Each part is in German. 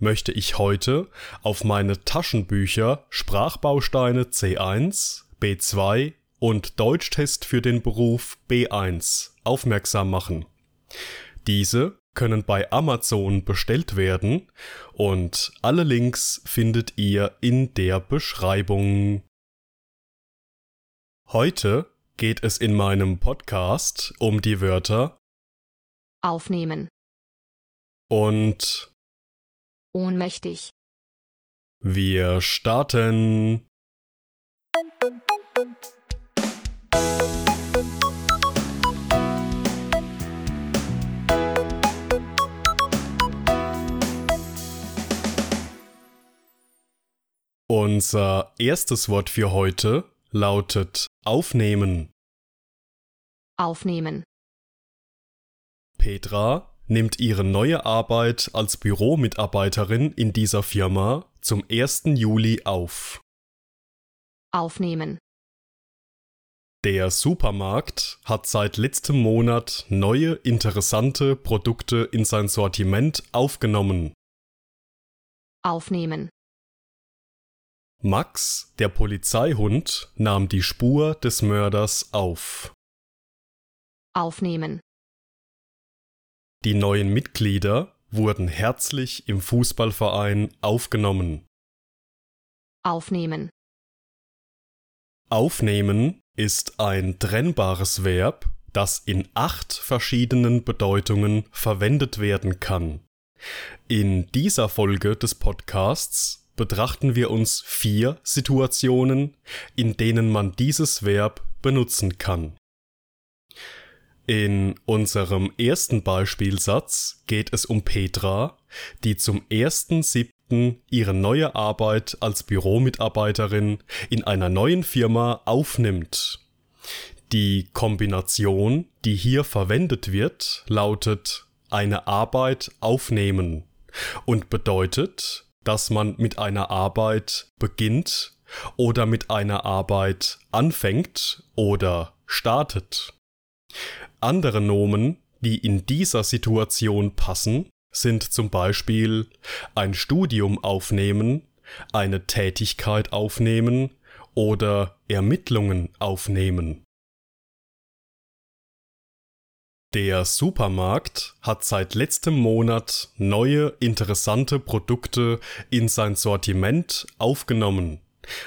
möchte ich heute auf meine Taschenbücher Sprachbausteine C1, B2 und Deutschtest für den Beruf B1 aufmerksam machen. Diese können bei Amazon bestellt werden und alle Links findet ihr in der Beschreibung. Heute geht es in meinem Podcast um die Wörter aufnehmen, und ohnmächtig, wir starten. Unser erstes Wort für heute lautet aufnehmen. aufnehmen, Petra nimmt ihre neue Arbeit als Büromitarbeiterin in dieser Firma zum 1. Juli auf. aufnehmen, Der Supermarkt hat seit letztem Monat neue interessante Produkte in sein Sortiment aufgenommen. aufnehmen, Max, der Polizeihund, nahm die Spur des Mörders auf. aufnehmen, Die neuen Mitglieder wurden herzlich im Fußballverein aufgenommen. aufnehmen, Aufnehmen ist ein trennbares Verb, das in acht verschiedenen Bedeutungen verwendet werden kann. In dieser Folge des Podcasts betrachten wir uns vier Situationen, in denen man dieses Verb benutzen kann. In unserem ersten Beispielsatz geht es um Petra, die zum 1.7. ihre neue Arbeit als Büromitarbeiterin in einer neuen Firma aufnimmt. Die Kombination, die hier verwendet wird, lautet eine Arbeit aufnehmen und bedeutet, dass man mit einer Arbeit beginnt oder mit einer Arbeit anfängt oder startet. Andere Nomen, die in dieser Situation passen, sind zum Beispiel ein Studium aufnehmen, eine Tätigkeit aufnehmen oder Ermittlungen aufnehmen. Der Supermarkt hat seit letztem Monat neue interessante Produkte in sein Sortiment aufgenommen,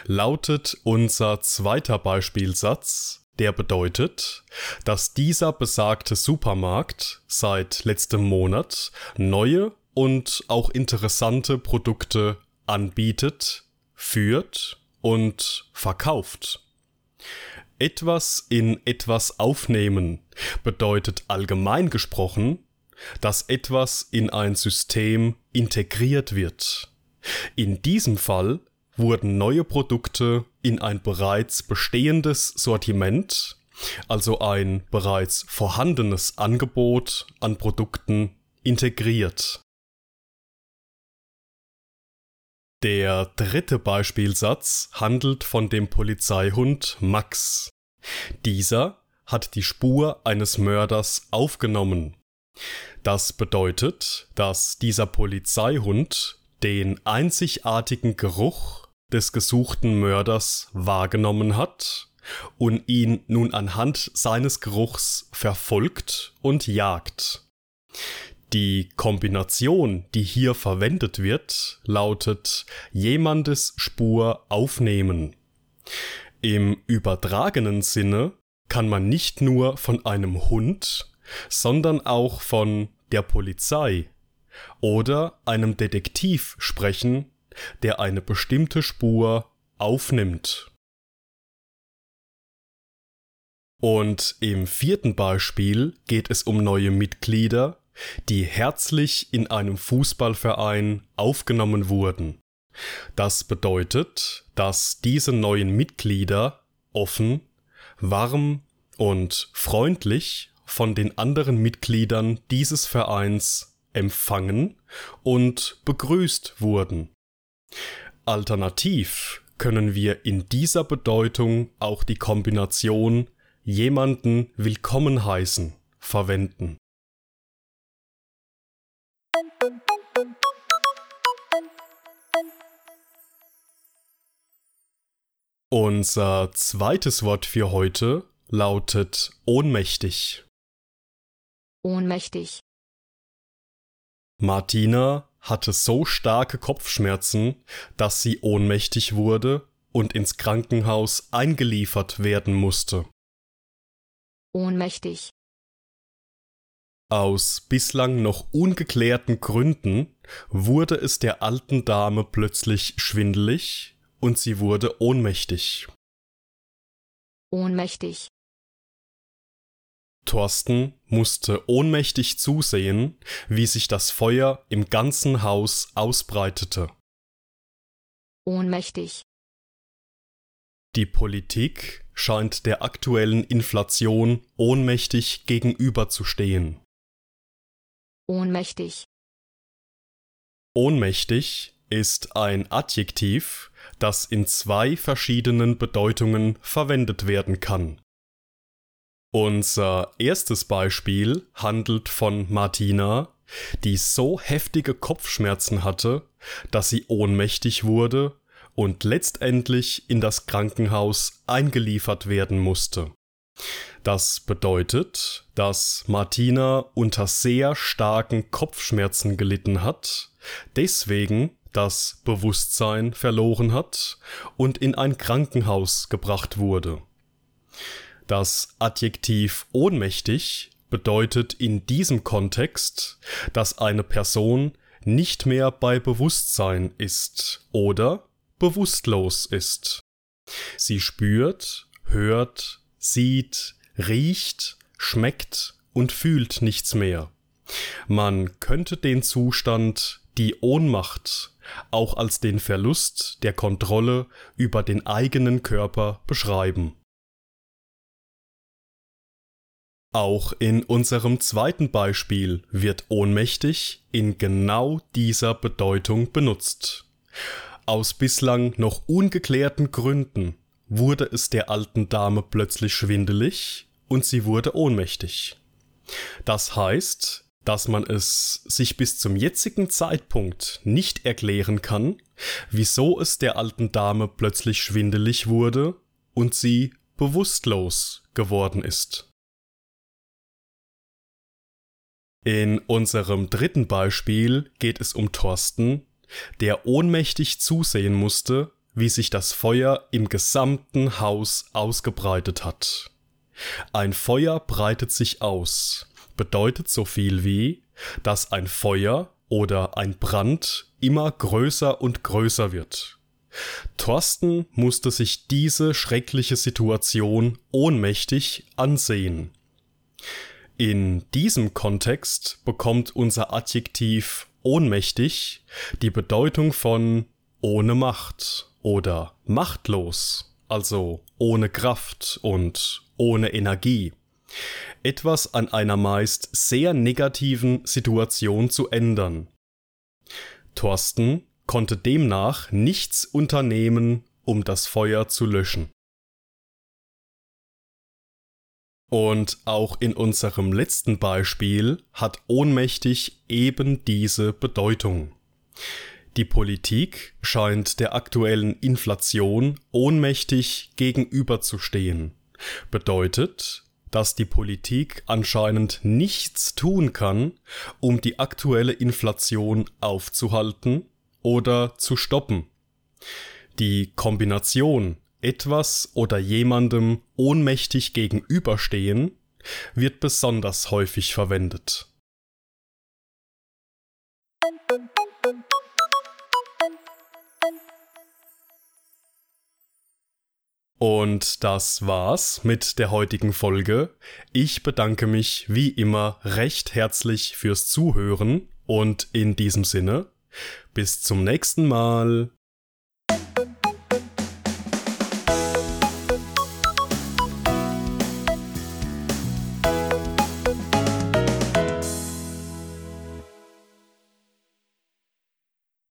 lautet unser zweiter Beispielsatz, der bedeutet, dass dieser besagte Supermarkt seit letztem Monat neue und auch interessante Produkte anbietet, führt und verkauft. Etwas in etwas aufnehmen bedeutet allgemein gesprochen, dass etwas in ein System integriert wird. In diesem Fall wurden neue Produkte in ein bereits bestehendes Sortiment, also ein bereits vorhandenes Angebot an Produkten, integriert. Der dritte Beispielsatz handelt von dem Polizeihund Max. Dieser hat die Spur eines Mörders aufgenommen. Das bedeutet, dass dieser Polizeihund den einzigartigen Geruch des gesuchten Mörders wahrgenommen hat und ihn nun anhand seines Geruchs verfolgt und jagt. Die Kombination, die hier verwendet wird, lautet jemandes Spur aufnehmen. Im übertragenen Sinne kann man nicht nur von einem Hund, sondern auch von der Polizei oder einem Detektiv sprechen, der eine bestimmte Spur aufnimmt. Und im vierten Beispiel geht es um neue Mitglieder, die herzlich in einem Fußballverein aufgenommen wurden. Das bedeutet, dass diese neuen Mitglieder offen, warm und freundlich von den anderen Mitgliedern dieses Vereins empfangen und begrüßt wurden. Alternativ können wir in dieser Bedeutung auch die Kombination jemanden willkommen heißen verwenden. Unser zweites Wort für heute lautet ohnmächtig. Ohnmächtig. Martina hatte so starke Kopfschmerzen, dass sie ohnmächtig wurde und ins Krankenhaus eingeliefert werden musste. Ohnmächtig. Aus bislang noch ungeklärten Gründen wurde es der alten Dame plötzlich schwindelig und sie wurde ohnmächtig. Ohnmächtig. Thorsten musste ohnmächtig zusehen, wie sich das Feuer im ganzen Haus ausbreitete. Ohnmächtig. Die Politik scheint der aktuellen Inflation ohnmächtig gegenüberzustehen. Ohnmächtig. Ohnmächtig ist ein Adjektiv, das in zwei verschiedenen Bedeutungen verwendet werden kann. Unser erstes Beispiel handelt von Martina, die so heftige Kopfschmerzen hatte, dass sie ohnmächtig wurde und letztendlich in das Krankenhaus eingeliefert werden musste. Das bedeutet, dass Martina unter sehr starken Kopfschmerzen gelitten hat, deswegen das Bewusstsein verloren hat und in ein Krankenhaus gebracht wurde. Das Adjektiv ohnmächtig bedeutet in diesem Kontext, dass eine Person nicht mehr bei Bewusstsein ist oder bewusstlos ist. Sie spürt, hört, sieht, riecht, schmeckt und fühlt nichts mehr. Man könnte den Zustand die Ohnmacht auch als den Verlust der Kontrolle über den eigenen Körper beschreiben. Auch in unserem zweiten Beispiel wird ohnmächtig in genau dieser Bedeutung benutzt. Aus bislang noch ungeklärten Gründen wurde es der alten Dame plötzlich schwindelig und sie wurde ohnmächtig. Das heißt, dass man es sich bis zum jetzigen Zeitpunkt nicht erklären kann, wieso es der alten Dame plötzlich schwindelig wurde und sie bewusstlos geworden ist. In unserem dritten Beispiel geht es um Thorsten, der ohnmächtig zusehen musste, wie sich das Feuer im gesamten Haus ausgebreitet hat. Ein Feuer breitet sich aus, bedeutet so viel wie, dass ein Feuer oder ein Brand immer größer und größer wird. Thorsten musste sich diese schreckliche Situation ohnmächtig ansehen. In diesem Kontext bekommt unser Adjektiv ohnmächtig die Bedeutung von ohne Macht oder machtlos, also ohne Kraft und ohne Energie etwas an einer meist sehr negativen Situation zu ändern. Thorsten konnte demnach nichts unternehmen, um das Feuer zu löschen. Und auch in unserem letzten Beispiel hat ohnmächtig eben diese Bedeutung. Die Politik scheint der aktuellen Inflation ohnmächtig gegenüberzustehen. Bedeutet, dass die Politik anscheinend nichts tun kann, um die aktuelle Inflation aufzuhalten oder zu stoppen. Die Kombination etwas oder jemandem ohnmächtig gegenüberstehen wird besonders häufig verwendet. Und das war's mit der heutigen Folge. Ich bedanke mich wie immer recht herzlich fürs Zuhören und in diesem Sinne, bis zum nächsten Mal.